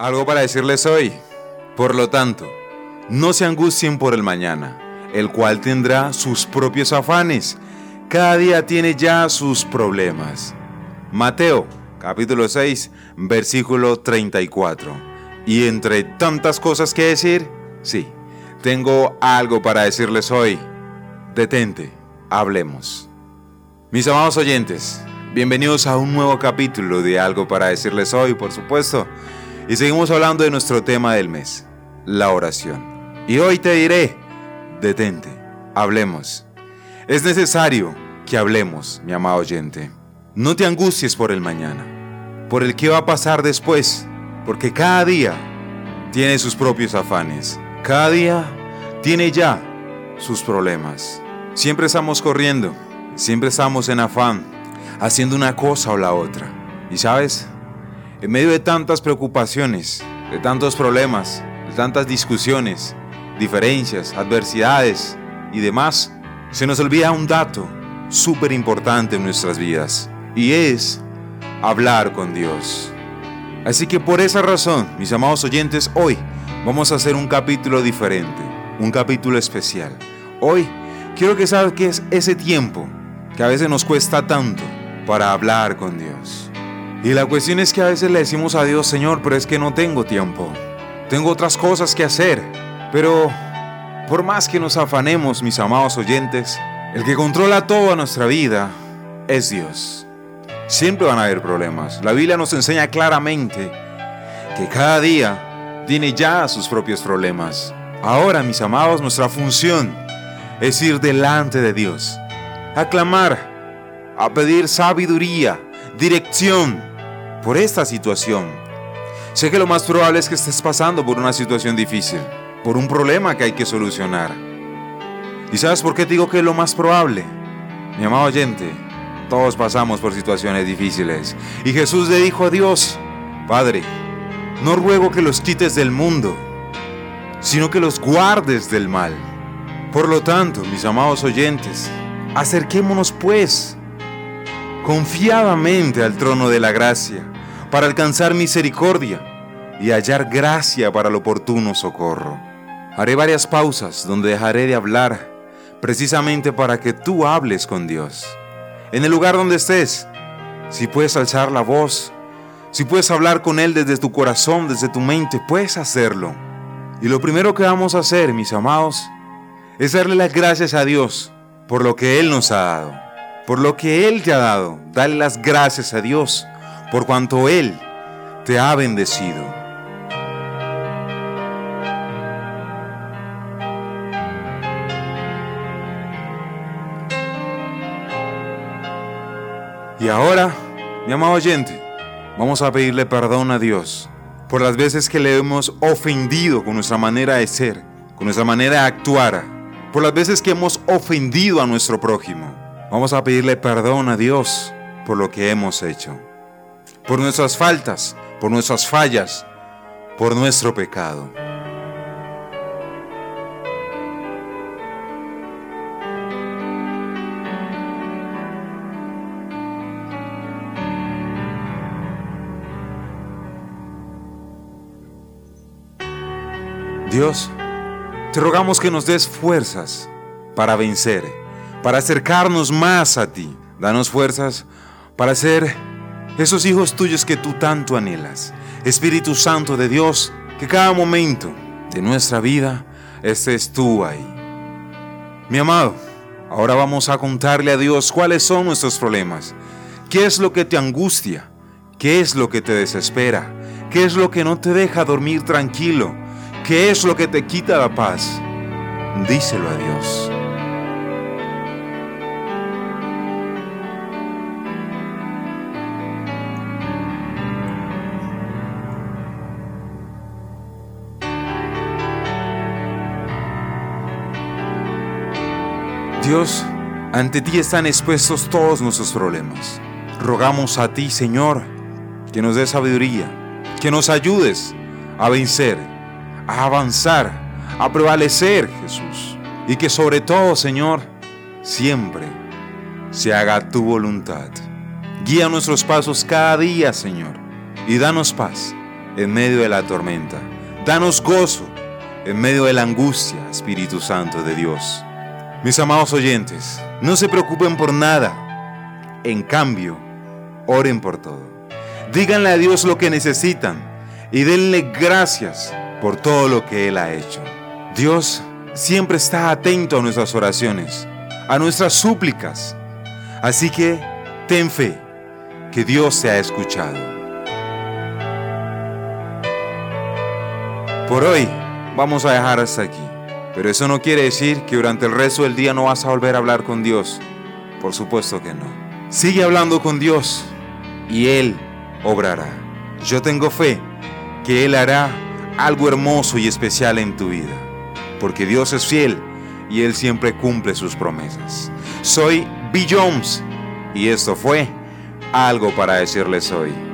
Algo para decirles hoy. Por lo tanto, no se angustien por el mañana, el cual tendrá sus propios afanes. Cada día tiene ya sus problemas. Mateo, capítulo 6, versículo 34. Y entre tantas cosas que decir, sí, tengo algo para decirles hoy. Detente, hablemos. Mis amados oyentes, bienvenidos a un nuevo capítulo de Algo para decirles hoy, por supuesto. Y seguimos hablando de nuestro tema del mes, la oración. Y hoy te diré, detente, hablemos. Es necesario que hablemos, mi amado oyente. No te angusties por el mañana, por el que va a pasar después, porque cada día tiene sus propios afanes. Cada día tiene ya sus problemas. Siempre estamos corriendo, siempre estamos en afán, haciendo una cosa o la otra. Y sabes, en medio de tantas preocupaciones, de tantos problemas, de tantas discusiones, diferencias, adversidades y demás, se nos olvida un dato súper importante en nuestras vidas y es hablar con Dios. Así que por esa razón, mis amados oyentes, hoy vamos a hacer un capítulo diferente, un capítulo especial. Hoy quiero que sabes que es ese tiempo que a veces nos cuesta tanto para hablar con Dios. Y la cuestión es que a veces le decimos a Dios, Señor, pero es que no tengo tiempo. Tengo otras cosas que hacer. Pero por más que nos afanemos, mis amados oyentes, el que controla toda nuestra vida es Dios. Siempre van a haber problemas. La Biblia nos enseña claramente que cada día tiene ya sus propios problemas. Ahora, mis amados, nuestra función es ir delante de Dios, a clamar, a pedir sabiduría, dirección, por esta situación. Sé que lo más probable es que estés pasando por una situación difícil, por un problema que hay que solucionar. ¿Y sabes por qué te digo que es lo más probable? Mi amado oyente, todos pasamos por situaciones difíciles. Y Jesús le dijo a Dios, Padre, no ruego que los quites del mundo, sino que los guardes del mal. Por lo tanto, mis amados oyentes, acerquémonos pues confiadamente al trono de la gracia, para alcanzar misericordia y hallar gracia para el oportuno socorro. Haré varias pausas donde dejaré de hablar, precisamente para que tú hables con Dios. En el lugar donde estés, si puedes alzar la voz, si puedes hablar con Él desde tu corazón, desde tu mente, puedes hacerlo. Y lo primero que vamos a hacer, mis amados, es darle las gracias a Dios por lo que Él nos ha dado por lo que Él te ha dado. Dale las gracias a Dios por cuanto Él te ha bendecido. Y ahora, mi amado oyente, vamos a pedirle perdón a Dios por las veces que le hemos ofendido con nuestra manera de ser, con nuestra manera de actuar, por las veces que hemos ofendido a nuestro prójimo. Vamos a pedirle perdón a Dios por lo que hemos hecho, por nuestras faltas, por nuestras fallas, por nuestro pecado. Dios, te rogamos que nos des fuerzas para vencer para acercarnos más a ti. Danos fuerzas para ser esos hijos tuyos que tú tanto anhelas. Espíritu Santo de Dios, que cada momento de nuestra vida estés tú ahí. Mi amado, ahora vamos a contarle a Dios cuáles son nuestros problemas. ¿Qué es lo que te angustia? ¿Qué es lo que te desespera? ¿Qué es lo que no te deja dormir tranquilo? ¿Qué es lo que te quita la paz? Díselo a Dios. Dios, ante ti están expuestos todos nuestros problemas. Rogamos a ti, Señor, que nos des sabiduría, que nos ayudes a vencer, a avanzar, a prevalecer, Jesús. Y que sobre todo, Señor, siempre se haga tu voluntad. Guía nuestros pasos cada día, Señor, y danos paz en medio de la tormenta. Danos gozo en medio de la angustia, Espíritu Santo de Dios. Mis amados oyentes, no se preocupen por nada. En cambio, oren por todo. Díganle a Dios lo que necesitan y denle gracias por todo lo que Él ha hecho. Dios siempre está atento a nuestras oraciones, a nuestras súplicas. Así que ten fe que Dios te ha escuchado. Por hoy vamos a dejar hasta aquí. Pero eso no quiere decir que durante el resto del día no vas a volver a hablar con Dios. Por supuesto que no. Sigue hablando con Dios y Él obrará. Yo tengo fe que Él hará algo hermoso y especial en tu vida. Porque Dios es fiel y Él siempre cumple sus promesas. Soy B. Jones y esto fue algo para decirles hoy.